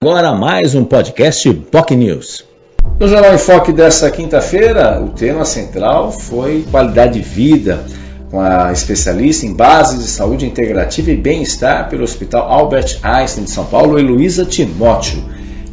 Agora mais um podcast POC News. No Jornal em Foque desta quinta-feira, o tema central foi qualidade de vida, com a especialista em bases de saúde integrativa e bem-estar pelo Hospital Albert Einstein de São Paulo, Heloísa Timóteo.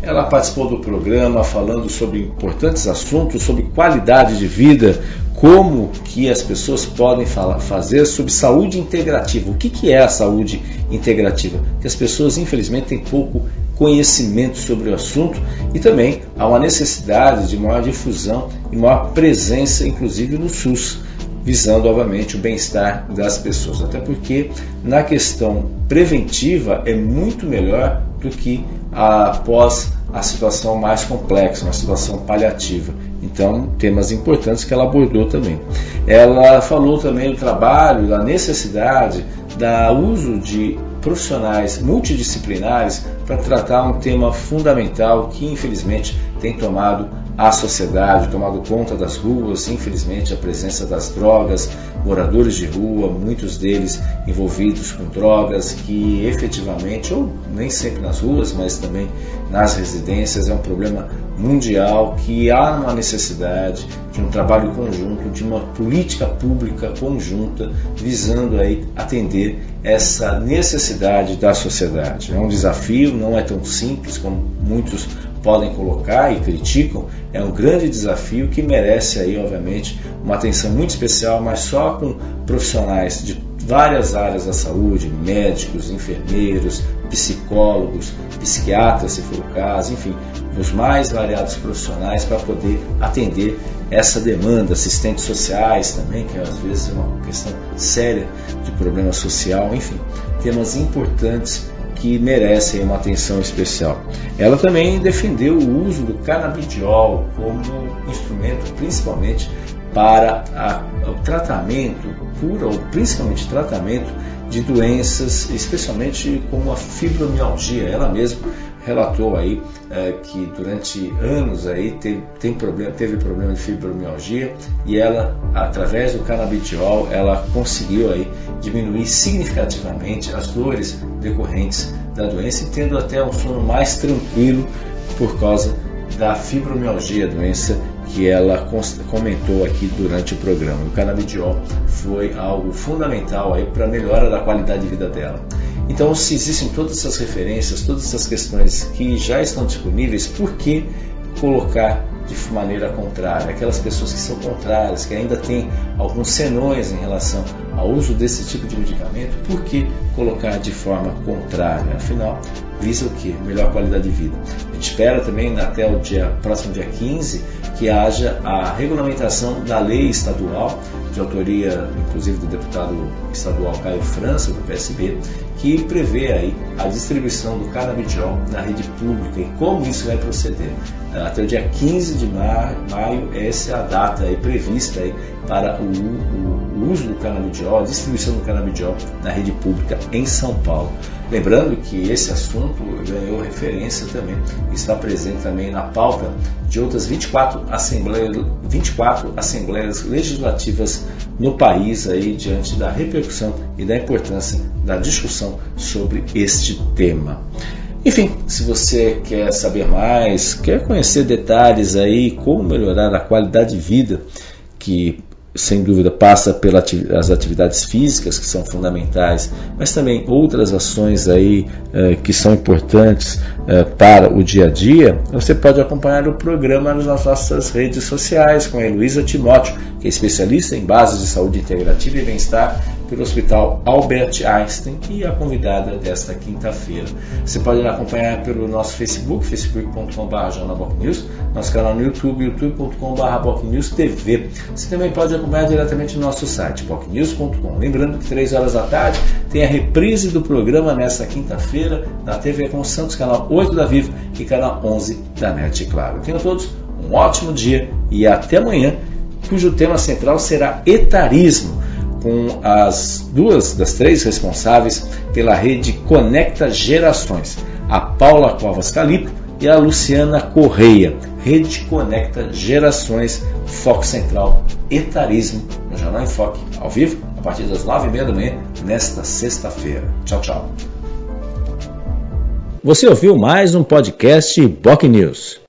Ela participou do programa falando sobre importantes assuntos, sobre qualidade de vida, como que as pessoas podem falar, fazer sobre saúde integrativa. O que, que é a saúde integrativa? Que as pessoas, infelizmente, têm pouco conhecimento sobre o assunto e também há uma necessidade de maior difusão e maior presença, inclusive no SUS, visando, obviamente, o bem-estar das pessoas. Até porque na questão preventiva é muito melhor do que após a situação mais complexa, uma situação paliativa. Então, temas importantes que ela abordou também. Ela falou também do trabalho, da necessidade da uso de profissionais multidisciplinares para tratar um tema fundamental que infelizmente tem tomado a sociedade, tomado conta das ruas, infelizmente a presença das drogas, moradores de rua, muitos deles envolvidos com drogas que efetivamente, ou nem sempre nas ruas, mas também nas residências, é um problema mundial que há uma necessidade de um trabalho conjunto, de uma política pública conjunta visando aí atender essa necessidade da sociedade. É um desafio, não é tão simples como muitos podem colocar e criticam, é um grande desafio que merece aí, obviamente, uma atenção muito especial, mas só com profissionais de várias áreas da saúde, médicos, enfermeiros, psicólogos, psiquiatras, se for o caso, enfim, os mais variados profissionais para poder atender essa demanda, assistentes sociais também, que às vezes é uma questão séria de problema social, enfim, temas importantes que merecem uma atenção especial. Ela também defendeu o uso do canabidiol como instrumento principalmente para a, o tratamento, cura ou principalmente tratamento de doenças, especialmente como a fibromialgia. Ela mesma relatou aí é, que durante anos aí teve, tem problema, teve problema de fibromialgia e ela, através do canabidiol, ela conseguiu aí diminuir significativamente as dores decorrentes da doença e tendo até um sono mais tranquilo por causa da fibromialgia, doença que ela comentou aqui durante o programa. O canabidiol foi algo fundamental aí para a melhora da qualidade de vida dela. Então, se existem todas essas referências, todas essas questões que já estão disponíveis, por que colocar de maneira contrária? Aquelas pessoas que são contrárias, que ainda têm alguns senões em relação ao uso desse tipo de medicamento, por que colocar de forma contrária? Afinal, visa o que? Melhor qualidade de vida. A gente espera também até o dia próximo dia 15 que haja a regulamentação da lei estadual, de autoria inclusive do deputado estadual Caio França, do PSB, que prevê aí a distribuição do canabidiol na rede pública e como isso vai proceder. Até o dia 15 de maio, essa é a data aí prevista aí para o, o, o uso do canabidiol, a distribuição do canabidiol na rede pública em São Paulo. Lembrando que esse assunto ganhou referência também, está presente também na pauta de outras 24 assembleias, 24 assembleias legislativas no país aí diante da repercussão e da importância da discussão sobre este tema. Enfim, se você quer saber mais, quer conhecer detalhes aí, como melhorar a qualidade de vida que sem dúvida passa pelas atividades físicas que são fundamentais, mas também outras ações aí eh, que são importantes eh, para o dia a dia, você pode acompanhar o programa nas nossas redes sociais com a Heloísa Timóteo, que é especialista em bases de saúde integrativa e bem-estar pelo Hospital Albert Einstein e a convidada desta quinta-feira. Você pode acompanhar pelo nosso Facebook, facebook.com.br News, nosso canal no YouTube, youtube.com.br TV. Você também pode acompanhar diretamente no nosso site, bocnews.com. Lembrando que 3 horas da tarde tem a reprise do programa nesta quinta-feira na TV com Santos, canal 8 da Vivo e canal 11 da NET, claro. Tenham todos um ótimo dia e até amanhã, cujo tema central será etarismo com as duas das três responsáveis pela rede Conecta Gerações, a Paula Covas Calipo e a Luciana Correia. Rede Conecta Gerações, Foco Central, Etarismo, no Jornal em Foque, ao vivo, a partir das nove e meia da manhã, nesta sexta-feira. Tchau, tchau. Você ouviu mais um podcast Boc News.